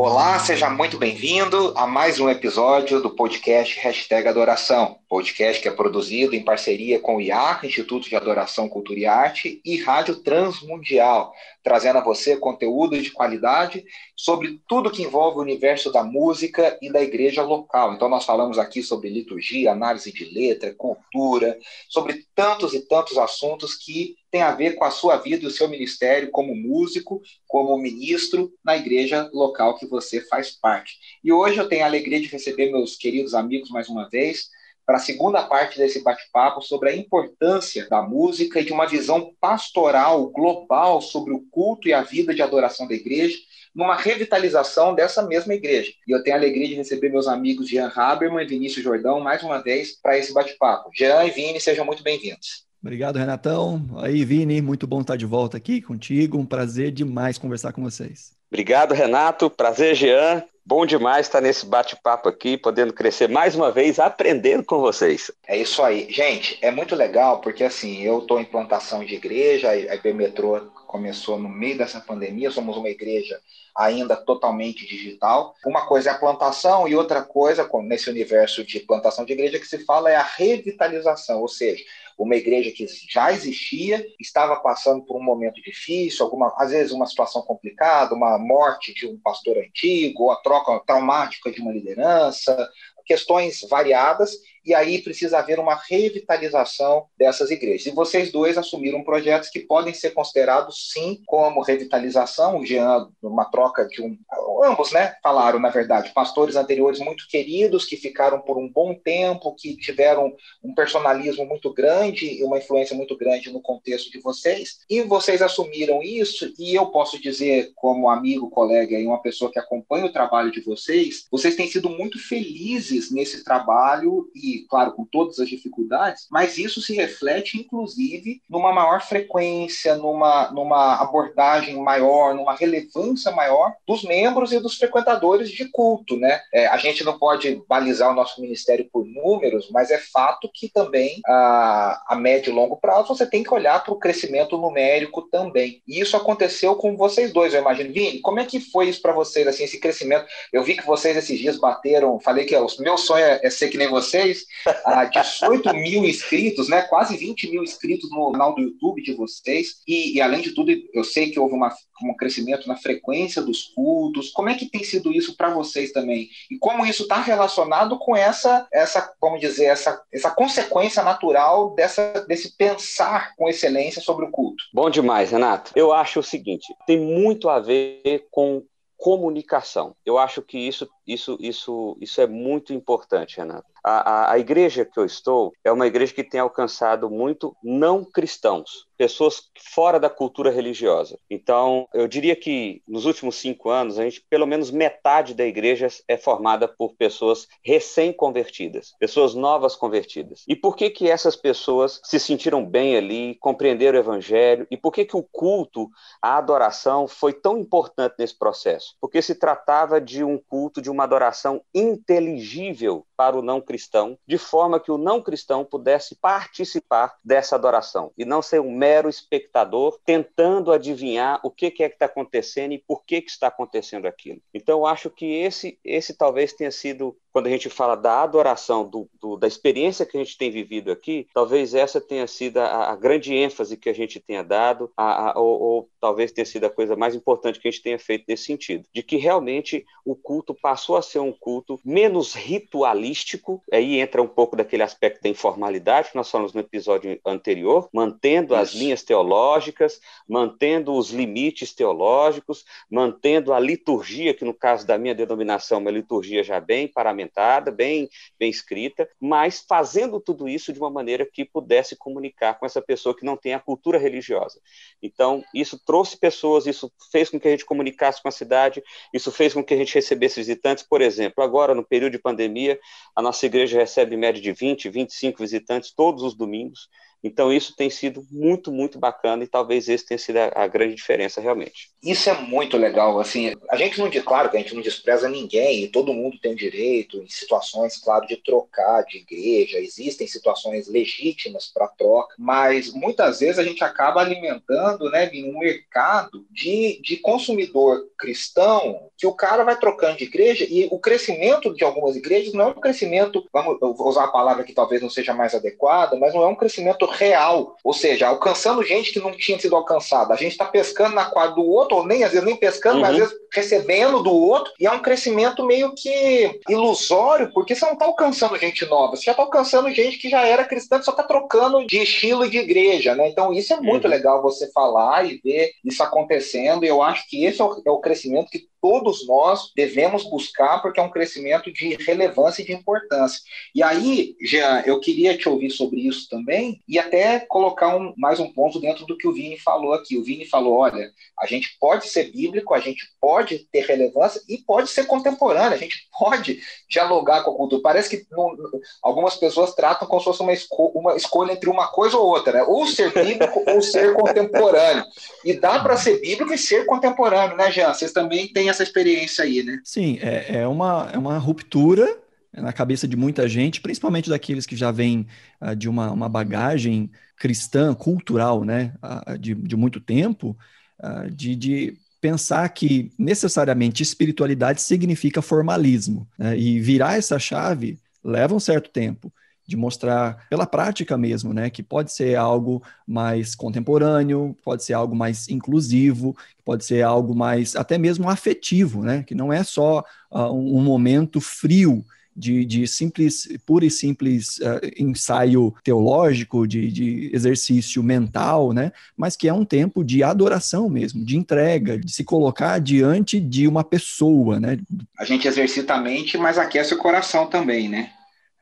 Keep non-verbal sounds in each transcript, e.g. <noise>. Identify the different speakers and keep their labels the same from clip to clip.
Speaker 1: Olá, seja muito bem-vindo a mais um episódio do podcast Hashtag Adoração, podcast que é produzido em parceria com o IAC, Instituto de Adoração, Cultura e Arte, e Rádio Transmundial, trazendo a você conteúdo de qualidade sobre tudo que envolve o universo da música e da igreja local. Então, nós falamos aqui sobre liturgia, análise de letra, cultura, sobre tantos e tantos assuntos que tem a ver com a sua vida e o seu ministério como músico, como ministro na igreja local que você faz parte. E hoje eu tenho a alegria de receber meus queridos amigos mais uma vez para a segunda parte desse bate-papo sobre a importância da música e de uma visão pastoral global sobre o culto e a vida de adoração da igreja, numa revitalização dessa mesma igreja. E eu tenho a alegria de receber meus amigos Jean Haberman e Vinícius Jordão mais uma vez para esse bate-papo. Jean e Vini, sejam muito bem-vindos.
Speaker 2: Obrigado, Renatão. Aí, Vini, muito bom estar de volta aqui contigo. Um prazer demais conversar com vocês.
Speaker 3: Obrigado, Renato. Prazer, Jean. Bom demais estar nesse bate-papo aqui, podendo crescer mais uma vez, aprendendo com vocês.
Speaker 1: É isso aí. Gente, é muito legal porque, assim, eu estou em plantação de igreja, a IP Metrô começou no meio dessa pandemia, somos uma igreja ainda totalmente digital. Uma coisa é a plantação e outra coisa, nesse universo de plantação de igreja, que se fala é a revitalização, ou seja, uma igreja que já existia, estava passando por um momento difícil, alguma, às vezes uma situação complicada, uma morte de um pastor antigo, ou a troca traumática de uma liderança, questões variadas, e aí precisa haver uma revitalização dessas igrejas. E vocês dois assumiram projetos que podem ser considerados, sim, como revitalização. O Jean, uma troca de um. Ambos, né? Falaram, na verdade, pastores anteriores muito queridos, que ficaram por um bom tempo, que tiveram um personalismo muito grande e uma influência muito grande no contexto de vocês. E vocês assumiram isso, e eu posso dizer, como amigo, colega e uma pessoa que acompanha o trabalho de vocês, vocês têm sido muito felizes nesse trabalho e claro, com todas as dificuldades, mas isso se reflete, inclusive, numa maior frequência, numa, numa abordagem maior, numa relevância maior dos membros e dos frequentadores de culto, né? É, a gente não pode balizar o nosso ministério por números, mas é fato que também, a, a médio e longo prazo, você tem que olhar para o crescimento numérico também. E isso aconteceu com vocês dois, eu imagino. Vini, como é que foi isso para vocês, assim, esse crescimento? Eu vi que vocês esses dias bateram, falei que o meu sonho é, é ser que nem vocês, a 18 mil inscritos, né? Quase 20 mil inscritos no canal do YouTube de vocês. E, e, além de tudo, eu sei que houve uma, um crescimento na frequência dos cultos. Como é que tem sido isso para vocês também? E como isso está relacionado com essa, essa, vamos dizer, essa, essa consequência natural dessa, desse pensar com excelência sobre o culto?
Speaker 3: Bom demais, Renato. Eu acho o seguinte: tem muito a ver com comunicação. Eu acho que isso, isso, isso, isso é muito importante, Renato. A, a, a, igreja que eu estou é uma igreja que tem alcançado muito não cristãos, pessoas fora da cultura religiosa. Então, eu diria que nos últimos cinco anos, a gente, pelo menos metade da igreja é formada por pessoas recém-convertidas, pessoas novas convertidas. E por que que essas pessoas se sentiram bem ali, compreenderam o evangelho? E por que que o culto, a adoração foi tão importante nesse processo? Porque se tratava de um culto, de uma adoração inteligível para o não cristão, de forma que o não cristão pudesse participar dessa adoração e não ser um mero espectador tentando adivinhar o que é que está acontecendo e por que, que está acontecendo aquilo. Então, eu acho que esse, esse talvez tenha sido quando a gente fala da adoração, do, do, da experiência que a gente tem vivido aqui, talvez essa tenha sido a, a grande ênfase que a gente tenha dado, a, a, ou, ou, talvez tenha sido a coisa mais importante que a gente tenha feito nesse sentido, de que realmente o culto passou a ser um culto menos ritualístico, aí entra um pouco daquele aspecto da informalidade que nós falamos no episódio anterior, mantendo as linhas teológicas, mantendo os limites teológicos, mantendo a liturgia, que no caso da minha denominação, é uma liturgia já bem paramentada, fundamentada, bem, bem escrita, mas fazendo tudo isso de uma maneira que pudesse comunicar com essa pessoa que não tem a cultura religiosa. Então, isso trouxe pessoas, isso fez com que a gente comunicasse com a cidade, isso fez com que a gente recebesse visitantes. Por exemplo, agora, no período de pandemia, a nossa igreja recebe média de 20, 25 visitantes todos os domingos. Então, isso tem sido muito, muito bacana e talvez esse tenha sido a, a grande diferença realmente.
Speaker 1: Isso é muito legal. Assim, a gente não, claro que a gente não despreza ninguém e todo mundo tem direito, em situações, claro, de trocar de igreja. Existem situações legítimas para troca, mas muitas vezes a gente acaba alimentando né, um mercado de, de consumidor cristão que o cara vai trocando de igreja e o crescimento de algumas igrejas não é um crescimento, vamos usar a palavra que talvez não seja mais adequada, mas não é um crescimento real, ou seja, alcançando gente que não tinha sido alcançada. A gente está pescando na quadra do outro, ou nem às vezes nem pescando, uhum. mas às vezes recebendo do outro, e é um crescimento meio que ilusório, porque você não está alcançando gente nova, você já está alcançando gente que já era cristã, só está trocando de estilo e de igreja, né? Então isso é muito uhum. legal você falar e ver isso acontecendo, e eu acho que esse é o, é o crescimento que todos nós devemos buscar, porque é um crescimento de relevância e de importância. E aí, Jean, eu queria te ouvir sobre isso também, e até colocar um, mais um ponto dentro do que o Vini falou aqui. O Vini falou: olha, a gente pode ser bíblico, a gente pode ter relevância e pode ser contemporâneo, a gente pode dialogar com a cultura. Parece que não, algumas pessoas tratam como se fosse uma, esco uma escolha entre uma coisa ou outra, né? Ou ser bíblico <laughs> ou ser contemporâneo. E dá para ser bíblico e ser contemporâneo, né, Jean? Vocês também têm essa experiência aí, né?
Speaker 2: Sim, é, é, uma, é uma ruptura na cabeça de muita gente, principalmente daqueles que já vêm uh, de uma, uma bagagem cristã, cultural, né, uh, de, de muito tempo, uh, de, de pensar que necessariamente espiritualidade significa formalismo. Né? E virar essa chave leva um certo tempo de mostrar pela prática mesmo, né, que pode ser algo mais contemporâneo, pode ser algo mais inclusivo, pode ser algo mais até mesmo afetivo, né, que não é só uh, um momento frio de, de simples, puro e simples uh, ensaio teológico, de, de, exercício mental, né? Mas que é um tempo de adoração mesmo, de entrega, de se colocar diante de uma pessoa, né?
Speaker 1: A gente exercita a mente, mas aquece o coração também, né?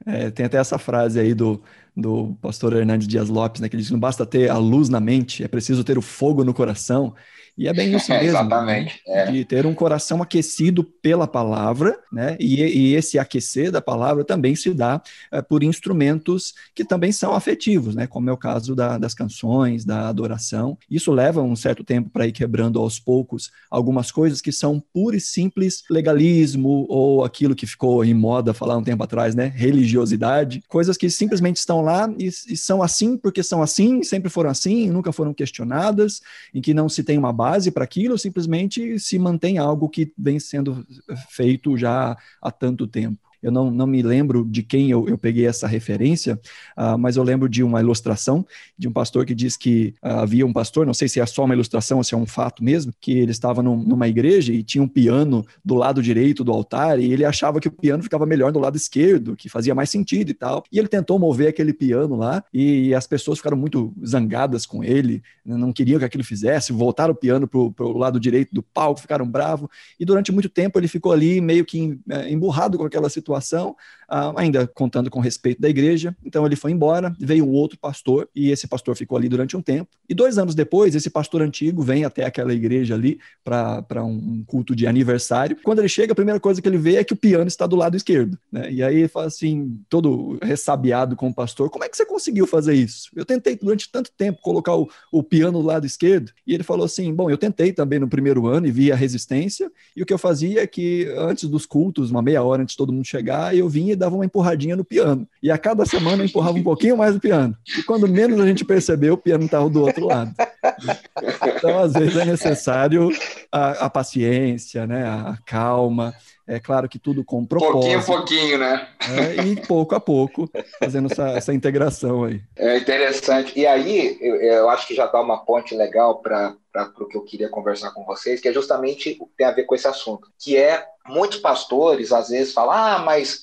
Speaker 2: É, tem até essa frase aí do, do pastor Hernandes Dias Lopes, né? Que diz que não basta ter a luz na mente, é preciso ter o fogo no coração. E é bem isso mesmo.
Speaker 1: Exatamente.
Speaker 2: Né? É. De ter um coração aquecido pela palavra, né? E, e esse aquecer da palavra também se dá é, por instrumentos que também são afetivos, né? Como é o caso da, das canções, da adoração. Isso leva um certo tempo para ir quebrando aos poucos algumas coisas que são puro e simples legalismo ou aquilo que ficou em moda falar um tempo atrás, né? Religiosidade. Coisas que simplesmente estão lá e, e são assim porque são assim, sempre foram assim, nunca foram questionadas, em que não se tem uma base base para aquilo, simplesmente se mantém algo que vem sendo feito já há tanto tempo eu não, não me lembro de quem eu, eu peguei essa referência, uh, mas eu lembro de uma ilustração de um pastor que diz que uh, havia um pastor, não sei se é só uma ilustração ou se é um fato mesmo, que ele estava num, numa igreja e tinha um piano do lado direito do altar e ele achava que o piano ficava melhor do lado esquerdo, que fazia mais sentido e tal. E ele tentou mover aquele piano lá e as pessoas ficaram muito zangadas com ele, né, não queriam que aquilo fizesse, voltaram o piano para o lado direito do palco, ficaram bravos e durante muito tempo ele ficou ali meio que eh, emburrado com aquela situação situação, ah, ainda contando com respeito da igreja. Então ele foi embora, veio um outro pastor, e esse pastor ficou ali durante um tempo. E dois anos depois, esse pastor antigo vem até aquela igreja ali para um culto de aniversário. Quando ele chega, a primeira coisa que ele vê é que o piano está do lado esquerdo. Né? E aí ele fala assim, todo ressabiado com o pastor: Como é que você conseguiu fazer isso? Eu tentei durante tanto tempo colocar o, o piano do lado esquerdo. E ele falou assim: Bom, eu tentei também no primeiro ano e vi a resistência. E o que eu fazia é que antes dos cultos, uma meia hora antes de todo mundo chegar, eu vinha e dava uma empurradinha no piano. E a cada semana eu empurrava um pouquinho mais o piano. E quando menos a gente percebeu, o piano estava do outro lado. Então, às vezes, é necessário a, a paciência, né? a calma. É claro que tudo com propósito.
Speaker 1: Pouquinho a pouquinho, né?
Speaker 2: É, e pouco a pouco, fazendo essa, essa integração aí.
Speaker 1: É interessante. E aí, eu, eu acho que já dá uma ponte legal para o que eu queria conversar com vocês, que é justamente tem a ver com esse assunto, que é muitos pastores às vezes falam, ah, mas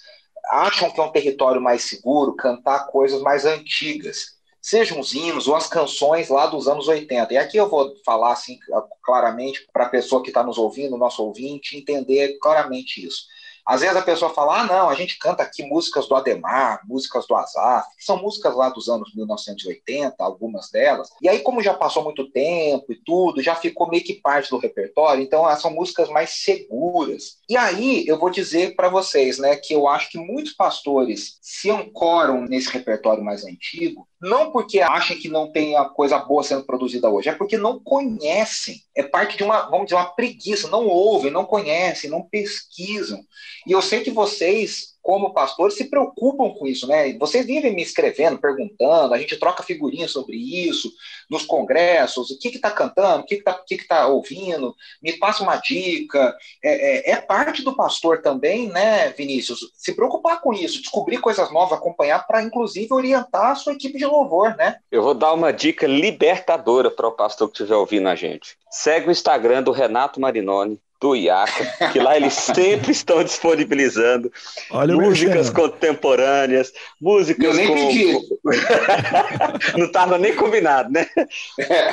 Speaker 1: acham que é um território mais seguro cantar coisas mais antigas, sejam os hinos ou as canções lá dos anos 80. E aqui eu vou falar assim claramente para a pessoa que está nos ouvindo, nosso ouvinte, entender claramente isso. Às vezes a pessoa fala, ah, não, a gente canta aqui músicas do Ademar, músicas do Azaf, que são músicas lá dos anos 1980, algumas delas. E aí, como já passou muito tempo e tudo, já ficou meio que parte do repertório, então elas são músicas mais seguras. E aí, eu vou dizer para vocês, né, que eu acho que muitos pastores se ancoram nesse repertório mais antigo, não porque achem que não tem a coisa boa sendo produzida hoje, é porque não conhecem. É parte de uma, vamos dizer, uma preguiça, não ouvem, não conhecem, não pesquisam. E eu sei que vocês como pastores, se preocupam com isso, né? Vocês vivem me escrevendo, perguntando, a gente troca figurinhas sobre isso nos congressos, o que está cantando, o que está que que tá ouvindo, me passa uma dica. É, é, é, parte do pastor também, né, Vinícius? Se preocupar com isso, descobrir coisas novas, acompanhar, para inclusive orientar a sua equipe de louvor, né?
Speaker 3: Eu vou dar uma dica libertadora para o pastor que estiver ouvindo a gente. Segue o Instagram do Renato Marinoni, do IACA, que lá eles <laughs> sempre estão disponibilizando Olha músicas contemporâneas, músicas
Speaker 1: Eu nem com... pedi. <laughs>
Speaker 3: Não estava nem combinado, né?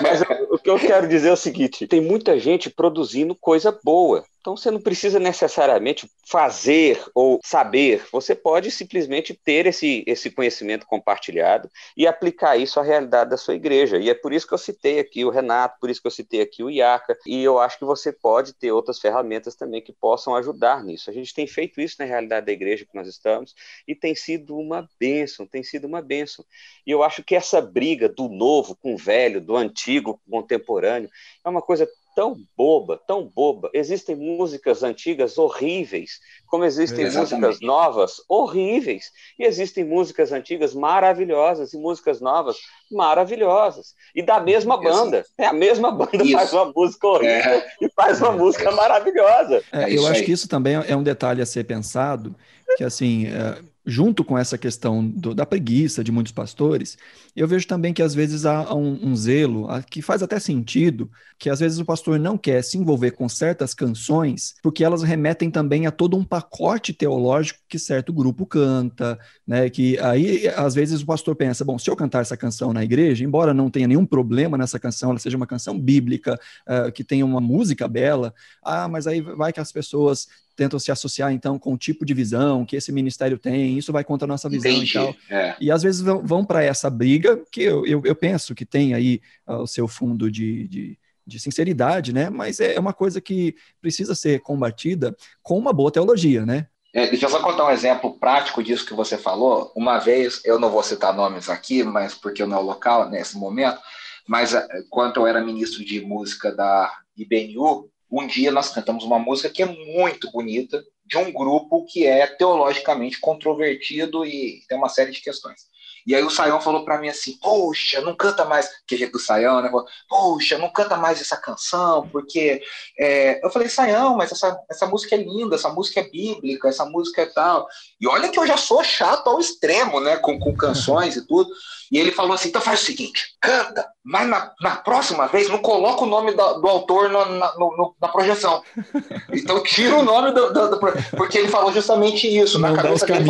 Speaker 3: Mas o que eu quero dizer é o seguinte: tem muita gente produzindo coisa boa. Então você não precisa necessariamente fazer ou saber, você pode simplesmente ter esse, esse conhecimento compartilhado e aplicar isso à realidade da sua igreja. E é por isso que eu citei aqui o Renato, por isso que eu citei aqui o IACA, e eu acho que você pode ter outras ferramentas também que possam ajudar nisso. A gente tem feito isso na realidade da igreja que nós estamos e tem sido uma bênção, tem sido uma bênção. E eu acho que essa briga do novo com o velho, do antigo com o contemporâneo, é uma coisa tão boba, tão boba. Existem músicas antigas horríveis, como existem Exatamente. músicas novas horríveis, e existem músicas antigas maravilhosas e músicas novas maravilhosas. E da mesma banda. É a mesma banda isso. faz uma música horrível é. e faz uma música maravilhosa.
Speaker 2: É, é eu acho aí. que isso também é um detalhe a ser pensado, que assim, é, junto com essa questão do, da preguiça de muitos pastores, eu vejo também que às vezes há um, um, zelo que faz até sentido, que às vezes o pastor não quer se envolver com certas canções, porque elas remetem também a todo um pacote teológico que certo grupo canta, né? Que aí às vezes o pastor pensa, bom, se eu cantar essa canção na igreja, embora não tenha nenhum problema nessa canção, ela seja uma canção bíblica, uh, que tenha uma música bela, ah, mas aí vai que as pessoas tentam se associar então com o tipo de visão que esse ministério tem, isso vai contra a nossa visão Entendi. e tal. É. E às vezes vão, vão para essa briga, que eu, eu, eu, penso que tem aí uh, o seu fundo de, de, de, sinceridade, né? Mas é uma coisa que precisa ser combatida com uma boa teologia, né?
Speaker 1: É, deixa eu só contar um exemplo prático disso que você falou. Uma vez, eu não vou citar nomes aqui, mas porque não é o local nesse momento, mas uh, quando eu era ministro de música da IBNU, um dia nós cantamos uma música que é muito bonita, de um grupo que é teologicamente controvertido e tem uma série de questões. E aí o Saião falou para mim assim, poxa, não canta mais, que jeito do Saião, né? Poxa, não canta mais essa canção, porque... É... Eu falei, Saião, mas essa, essa música é linda, essa música é bíblica, essa música é tal. E olha que eu já sou chato ao extremo, né? Com, com canções e tudo. E ele falou assim: então faz o seguinte, canta, mas na, na próxima vez não coloca o nome do, do autor na, na, no, na, projeção. <laughs> Então tira o nome do, do, do, Porque ele falou justamente isso
Speaker 2: não
Speaker 1: na cabeça
Speaker 2: dele.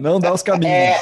Speaker 2: Não dá os caminhos.
Speaker 1: É,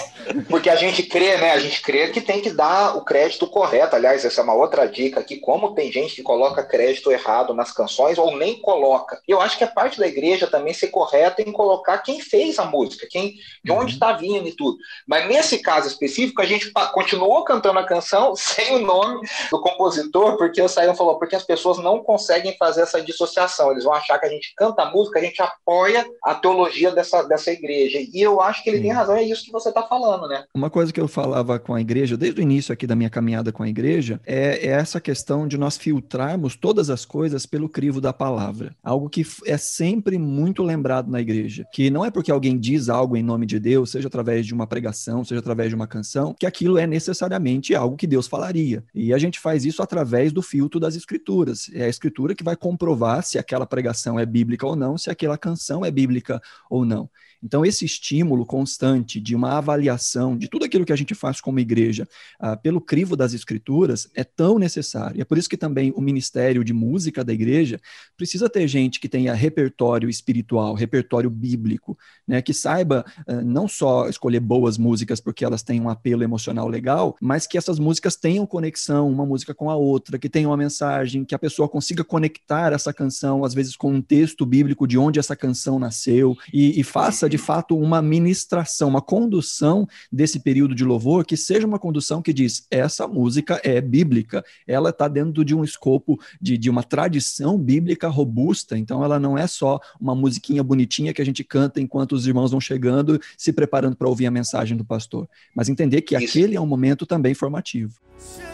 Speaker 1: porque a gente crê, né? A gente crê que tem que dar o crédito correto. Aliás, essa é uma outra dica aqui: como tem gente que coloca crédito errado nas canções ou nem coloca. Eu acho que é parte da igreja também ser correta em colocar quem fez a música, quem, de onde está uhum. vindo e tudo. Mas nesse caso específico, a gente continuou cantando a canção <laughs> sem o nome do compositor, porque o Saião falou, porque as pessoas não conseguem fazer essa dissociação. Eles vão achar que a gente canta a música, a gente apoia a teologia dessa, dessa igreja. E eu acho que ele Sim. tem razão, é isso que você está falando, né?
Speaker 2: Uma coisa que eu falava com a igreja, desde o início aqui da minha caminhada com a igreja, é, é essa questão de nós filtrarmos todas as coisas pelo crivo da palavra. Algo que é sempre muito lembrado na igreja. Que não é porque alguém diz algo em nome de Deus, seja através de uma pregação, seja através de uma canção, que aquilo é necessariamente algo que Deus falaria. E a gente faz isso através do filtro das escrituras. É a escritura que vai comprovar se aquela pregação é bíblica ou não, se aquela canção é bíblica ou não. Então, esse estímulo constante de uma avaliação de tudo aquilo que a gente faz como igreja uh, pelo crivo das escrituras é tão necessário. É por isso que também o ministério de música da igreja precisa ter gente que tenha repertório espiritual, repertório bíblico, né, que saiba uh, não só escolher boas músicas porque elas têm um apelo emocional legal, mas que essas músicas tenham conexão uma música com a outra, que tenham uma mensagem, que a pessoa consiga conectar essa canção, às vezes, com um texto bíblico de onde essa canção nasceu e, e faça de fato uma ministração, uma condução desse período de louvor que seja uma condução que diz essa música é bíblica, ela está dentro de um escopo de, de uma tradição bíblica robusta, então ela não é só uma musiquinha bonitinha que a gente canta enquanto os irmãos vão chegando, se preparando para ouvir a mensagem do pastor, mas entender que Isso. aquele é um momento também formativo. Senhor,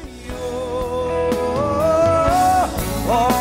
Speaker 2: oh.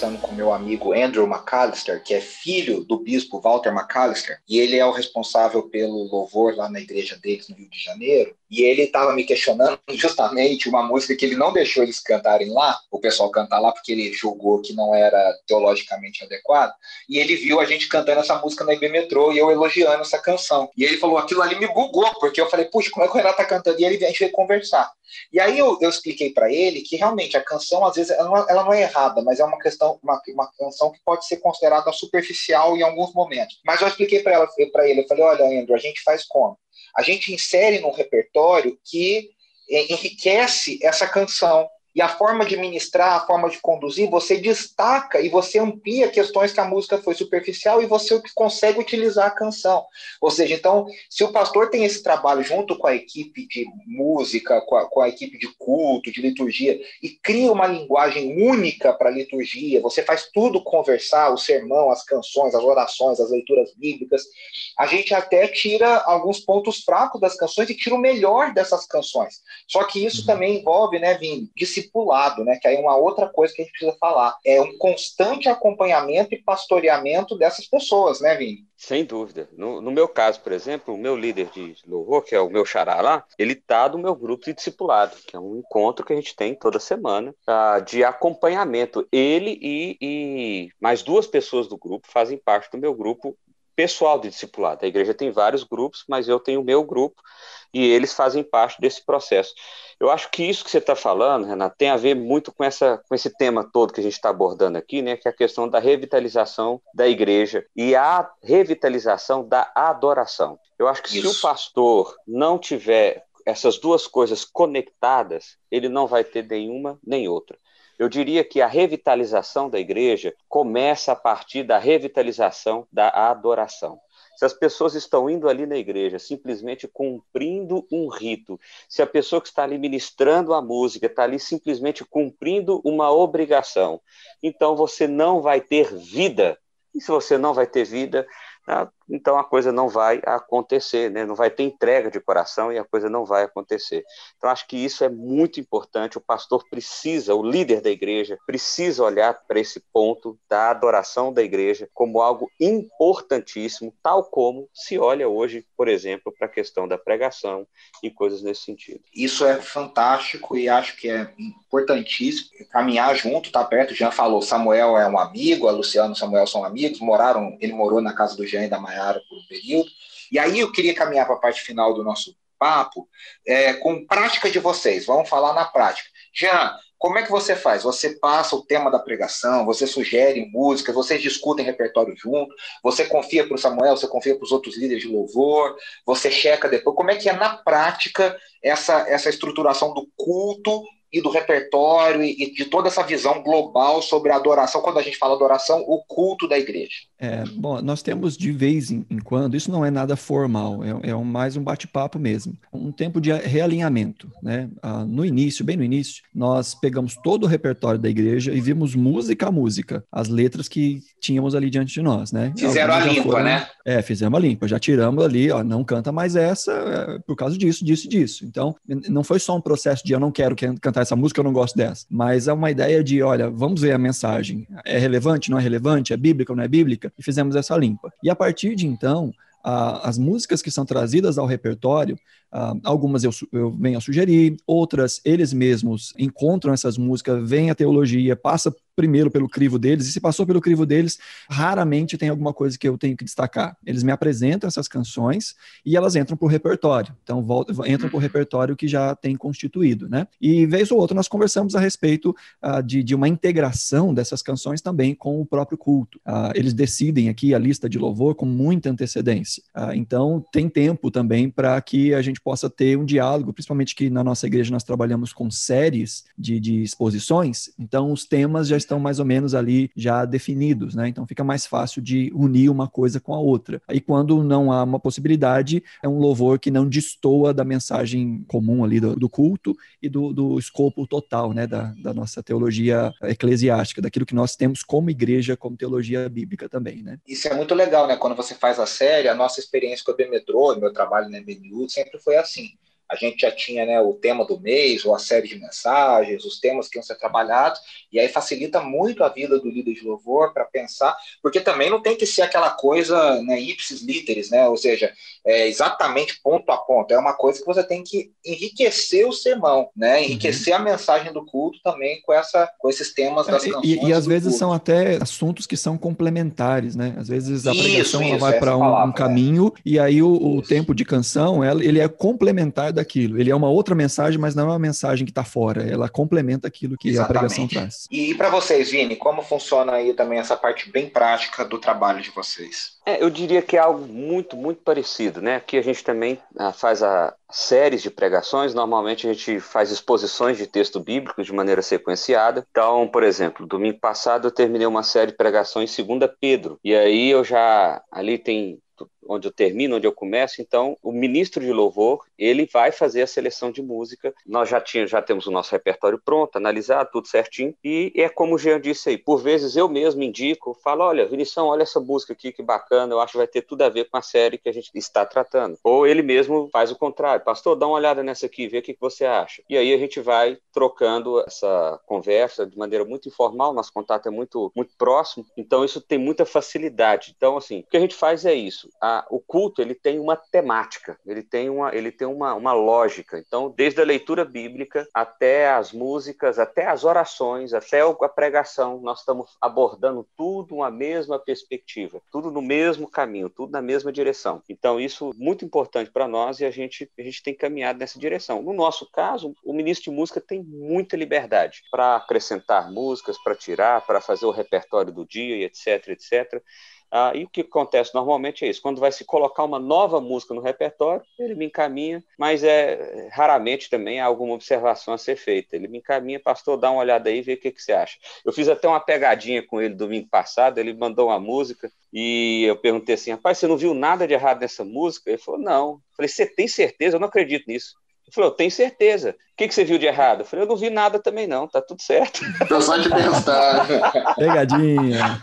Speaker 1: Conversando com meu amigo Andrew McAllister, que é filho do bispo Walter McAllister, e ele é o responsável pelo louvor lá na igreja deles no Rio de Janeiro. E ele estava me questionando justamente uma música que ele não deixou eles cantarem lá, o pessoal cantar lá, porque ele julgou que não era teologicamente adequado. E ele viu a gente cantando essa música na IB Metrô e eu elogiando essa canção. E ele falou: aquilo ali me bugou, porque eu falei, puxa, como é que o Renato tá cantando? E ele, a gente veio conversar. E aí eu, eu expliquei para ele que realmente a canção, às vezes, ela não, é, ela não, é errada, mas é uma questão, uma, uma canção que pode ser considerada superficial em alguns momentos. Mas eu expliquei para ele, eu falei, olha, Andrew, a gente faz como? A gente insere num repertório que enriquece essa canção. E a forma de ministrar, a forma de conduzir, você destaca e você amplia questões que a música foi superficial e você consegue utilizar a canção. Ou seja, então, se o pastor tem esse trabalho junto com a equipe de música, com a, com a equipe de culto, de liturgia, e cria uma linguagem única para a liturgia, você faz tudo conversar, o sermão, as canções, as orações, as leituras bíblicas, a gente até tira alguns pontos fracos das canções e tira o melhor dessas canções. Só que isso uhum. também envolve, né, Vini, discipulado, né? Que aí é uma outra coisa que a gente precisa falar. É um constante acompanhamento e pastoreamento dessas pessoas, né, Vini?
Speaker 3: Sem dúvida. No, no, meu caso, por exemplo, o meu líder de louvor, que é o meu xará lá, ele tá do meu grupo de discipulado, que é um encontro que a gente tem toda semana uh, de acompanhamento. Ele e, e mais duas pessoas do grupo fazem parte do meu grupo pessoal de discipulado. A igreja tem vários grupos, mas eu tenho o meu grupo e eles fazem parte desse processo. Eu acho que isso que você está falando, Renato, tem a ver muito com, essa, com esse tema todo que a gente está abordando aqui, né, que é a questão da revitalização da igreja e a revitalização da adoração. Eu acho que isso. se o pastor não tiver essas duas coisas conectadas, ele não vai ter nenhuma nem outra. Eu diria que a revitalização da igreja começa a partir da revitalização da adoração. Se as pessoas estão indo ali na igreja simplesmente cumprindo um rito, se a pessoa que está ali ministrando a música está ali simplesmente cumprindo uma obrigação, então você não vai ter vida. E se você não vai ter vida, então a coisa não vai acontecer, né? não vai ter entrega de coração e a coisa não vai acontecer. Então acho que isso é muito importante. O pastor precisa, o líder da igreja, precisa olhar para esse ponto da adoração da igreja como algo importantíssimo, tal como se olha hoje, por exemplo, para a questão da pregação e coisas nesse sentido.
Speaker 1: Isso é fantástico e acho que é importantíssimo caminhar junto, tá perto. Já falou, Samuel é um amigo, a Luciano e Samuel são amigos, moraram, ele morou na casa do Jean e da Maia Por um período. E aí eu queria caminhar para a parte final do nosso papo é, com prática de vocês. Vamos falar na prática. Jean, como é que você faz? Você passa o tema da pregação, você sugere músicas, vocês discutem repertório junto, você confia para o Samuel, você confia para os outros líderes de louvor, você checa depois. Como é que é na prática essa, essa estruturação do culto e do repertório e, de toda essa visão global sobre a adoração, quando a gente fala adoração, o culto da igreja.
Speaker 2: É, bom, nós temos de vez em, quando, isso não é nada formal, é, é um, mais um bate-papo mesmo, um tempo de realinhamento. Né? Ah, no início, bem no início, nós pegamos todo o repertório da igreja e vimos música a música, as letras que tínhamos ali diante de nós. Né?
Speaker 1: Fizeram a limpa, foram, né?
Speaker 2: É, fizemos a limpa, já tiramos ali, ó, não canta mais essa é, por causa disso, disso, disso. Então, não foi só um processo de eu não quero cantar essa música, eu não gosto dessa. Mas é uma ideia de, olha, vamos ver a mensagem. É relevante, não é relevante? É bíblica ou não é bíblica? E fizemos essa limpa. E a partir de então, a, as músicas que são trazidas ao repertório, Uh, algumas eu, eu venho a sugerir, outras eles mesmos encontram essas músicas, vem a teologia, passa primeiro pelo crivo deles, e se passou pelo crivo deles, raramente tem alguma coisa que eu tenho que destacar. Eles me apresentam essas canções e elas entram para o repertório. Então, voltam, entram para o repertório que já tem constituído, né? E vez ou outra nós conversamos a respeito uh, de, de uma integração dessas canções também com o próprio culto. Uh, eles decidem aqui a lista de louvor com muita antecedência. Então, tem tempo também para que a gente possa ter um diálogo, principalmente que na nossa igreja nós trabalhamos com séries de, de exposições, então os temas já estão mais ou menos ali já definidos, né? Então fica mais fácil de unir uma coisa com a outra. Aí quando não há uma possibilidade, é um louvor que não destoa da mensagem comum ali do, do culto e do, do, escopo total, né? Da, da, nossa teologia eclesiástica, daquilo que nós temos como igreja, como teologia bíblica também, né?
Speaker 1: Isso é muito legal, né? Quando você faz a série, a nossa experiência com a BMetrô, meu trabalho na MBNU, sempre foi assim a gente já tinha né, o tema do mês, ou a série de mensagens, os temas que iam ser trabalhados, e aí facilita muito a vida do líder de louvor para pensar, porque também não tem que ser aquela coisa né, ipsis literis, né, ou seja, é exatamente ponto a ponto, é uma coisa que você tem que enriquecer o sermão, né, uhum. enriquecer uhum. a mensagem do culto também com, essa, com esses temas das
Speaker 2: é,
Speaker 1: canções.
Speaker 2: E, e às vezes culto. são até assuntos que são complementares, né, às vezes a pregação isso, vai para um, um, caminho, é. e aí o, o tempo de canção, ele é complementar daquilo. Ele é uma outra mensagem, mas não é uma mensagem que está fora. Ela complementa aquilo que Exatamente. a pregação traz.
Speaker 1: E, para vocês, Vini, como funciona aí também essa parte bem prática do trabalho de vocês?
Speaker 3: É, eu diria que é algo muito, muito parecido, né? Aqui a gente também ah, faz a séries de pregações. Normalmente a gente faz exposições de texto bíblico de maneira sequenciada. Então, por exemplo, domingo passado eu terminei uma série de pregações segunda Pedro. E aí eu já ali tem onde eu termino, onde eu começo. Então, o ministro de louvor, ele vai fazer a seleção de música. Nós já, tinha, já temos o nosso repertório pronto, analisado, tudo certinho. E é como o Jean disse aí, por vezes eu mesmo indico, falo, olha, Vinição, olha essa música aqui, que bacana, eu acho que vai ter tudo a ver com a série que a gente está tratando. Ou ele mesmo faz o contrário, pastor, dá uma olhada nessa aqui, vê o que você acha. E aí a gente vai trocando essa conversa de maneira muito informal, nosso contato é muito, muito próximo, então isso tem muita facilidade. Então, assim, o que a gente faz é isso. A, o culto ele tem uma temática, ele tem uma, ele tem uma, uma lógica. Então, desde a leitura bíblica até as músicas, até as orações, até a pregação, nós estamos abordando tudo uma mesma perspectiva, tudo no mesmo caminho, tudo na mesma direção. Então, isso é muito importante para nós e a gente, a gente tem caminhado nessa direção. No nosso caso, o ministro de música tem muita liberdade para acrescentar músicas, para tirar, para fazer o repertório do dia e etc, etc. Ah, e o que acontece normalmente é isso: quando vai se colocar uma nova música no repertório, ele me encaminha, mas é raramente também há alguma observação a ser feita. Ele me encaminha, pastor, dá uma olhada aí vê o que, que você acha. Eu fiz até uma pegadinha com ele domingo passado, ele mandou uma música e eu perguntei assim: rapaz, você não viu nada de errado nessa música? Ele falou: não. Eu falei: você tem certeza? Eu não acredito nisso. Ele falou: eu tenho certeza que, que você viu de errado? Eu falei, eu não vi nada também não, tá tudo certo.
Speaker 1: Tô só de pensar.
Speaker 2: Pegadinha.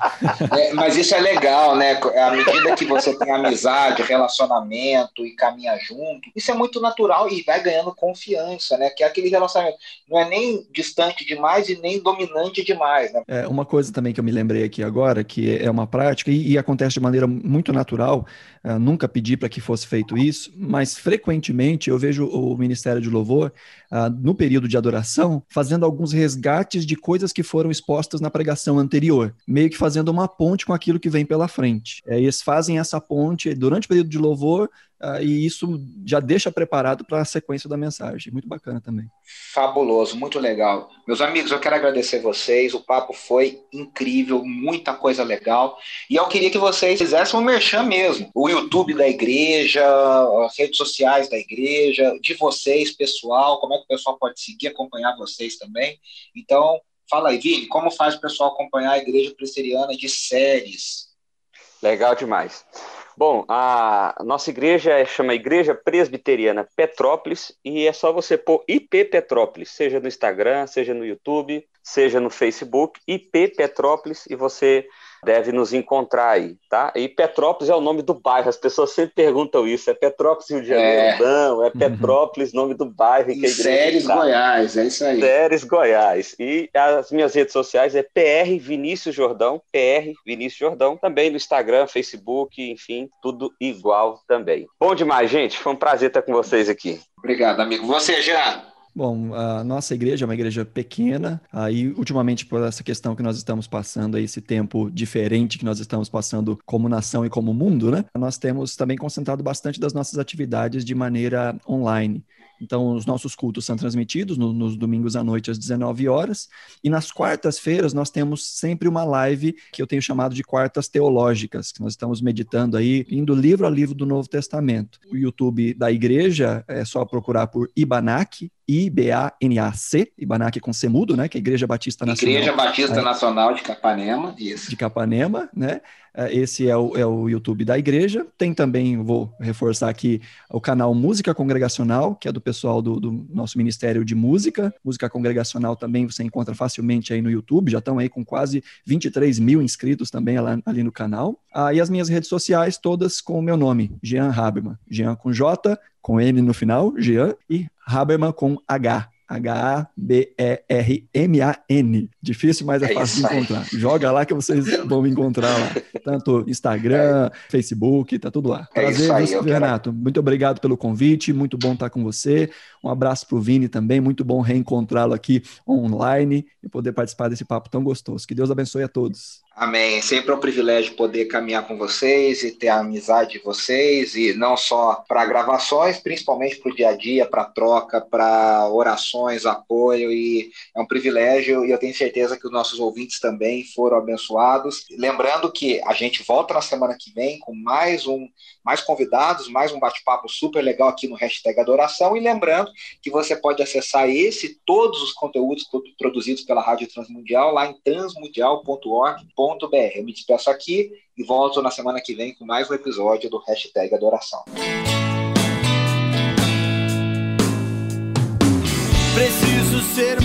Speaker 1: É, mas isso é legal, né? À medida que você tem amizade, relacionamento e caminha junto, isso é muito natural e vai ganhando confiança, né? Que é aquele relacionamento não é nem distante demais e nem dominante demais, né?
Speaker 2: É, uma coisa também que eu me lembrei aqui agora, que é uma prática e, e acontece de maneira muito natural, uh, nunca pedi para que fosse feito isso, mas frequentemente eu vejo o Ministério de Louvor uh, no período de adoração, fazendo alguns resgates de coisas que foram expostas na pregação anterior, meio que fazendo uma ponte com aquilo que vem pela frente. É, eles fazem essa ponte durante o período de louvor, Uh, e isso já deixa preparado para a sequência da mensagem. Muito bacana também.
Speaker 1: Fabuloso, muito legal. Meus amigos, eu quero agradecer vocês. O papo foi incrível, muita coisa legal. E eu queria que vocês fizessem um merchan mesmo. O YouTube da igreja, as redes sociais da igreja, de vocês, pessoal, como é que o pessoal pode seguir, acompanhar vocês também. Então, fala aí, Vini, como faz o pessoal acompanhar a igreja presbiteriana de séries?
Speaker 3: Legal demais. Bom, a nossa igreja é, chama Igreja Presbiteriana Petrópolis e é só você pôr IP Petrópolis, seja no Instagram, seja no YouTube, seja no Facebook, IP Petrópolis, e você deve nos encontrar aí, tá? E Petrópolis é o nome do bairro, as pessoas sempre perguntam isso, é Petrópolis Rio de Janeiro? É. Não, é Petrópolis, nome do bairro.
Speaker 1: Em Séries tá. Goiás, é isso aí.
Speaker 3: Séries Goiás. E as minhas redes sociais é PR Vinícius Jordão, PR Vinícius Jordão, também no Instagram, Facebook, enfim, tudo igual também. Bom demais, gente, foi um prazer estar com vocês aqui.
Speaker 1: Obrigado, amigo. Você já
Speaker 2: Bom, a nossa igreja é uma igreja pequena, aí ultimamente por essa questão que nós estamos passando, esse tempo diferente que nós estamos passando como nação e como mundo, né? Nós temos também concentrado bastante das nossas atividades de maneira online. Então, os nossos cultos são transmitidos no, nos domingos à noite às 19 horas. E nas quartas-feiras nós temos sempre uma live que eu tenho chamado de Quartas Teológicas, que nós estamos meditando aí, indo livro a livro do Novo Testamento. O YouTube da igreja é só procurar por Ibanac, I-B-A-N-A-C, Ibanac com C mudo, né? Que é a Igreja Batista Nacional.
Speaker 1: Igreja Batista Nacional de Capanema, isso.
Speaker 2: De Capanema, né? É, esse é o, é o YouTube da igreja. Tem também, vou reforçar aqui, o canal Música Congregacional, que é do pessoal do, do, nosso Ministério de Música. Música Congregacional também você encontra facilmente aí no YouTube. Já estão aí com quase 23 mil inscritos também lá, ali no canal. Ah, e as minhas redes sociais, todas com o meu nome, Jean Haberman. Jean com J, com M no final, Jean, e Haberman com H. H-A-B-E-R-M-A-N. Difícil, mas é, é fácil de encontrar. Joga lá que vocês <laughs> vão me encontrar lá. Tanto Instagram, é. Facebook, tá tudo lá.
Speaker 1: É Prazer, aí,
Speaker 2: Renato. Quero... Muito obrigado pelo convite, muito bom estar com você. Um abraço para o Vini também, muito bom reencontrá-lo aqui online e poder participar desse papo tão gostoso. Que Deus abençoe a todos.
Speaker 1: Amém. Sempre é um privilégio poder caminhar com vocês e ter a amizade de vocês, e não só para gravações, principalmente para o dia a dia, para troca, para orações, apoio, e é um privilégio, e eu tenho certeza que os nossos ouvintes também foram abençoados. Lembrando que a gente volta na semana que vem com mais um, mais convidados, mais um bate-papo super legal aqui no hashtag Adoração, e lembrando que você pode acessar esse e todos os conteúdos produzidos pela Rádio Transmundial lá em transmundial.org eu me despeço aqui e volto na semana que vem com mais um episódio do Hashtag Adoração.
Speaker 4: Preciso ser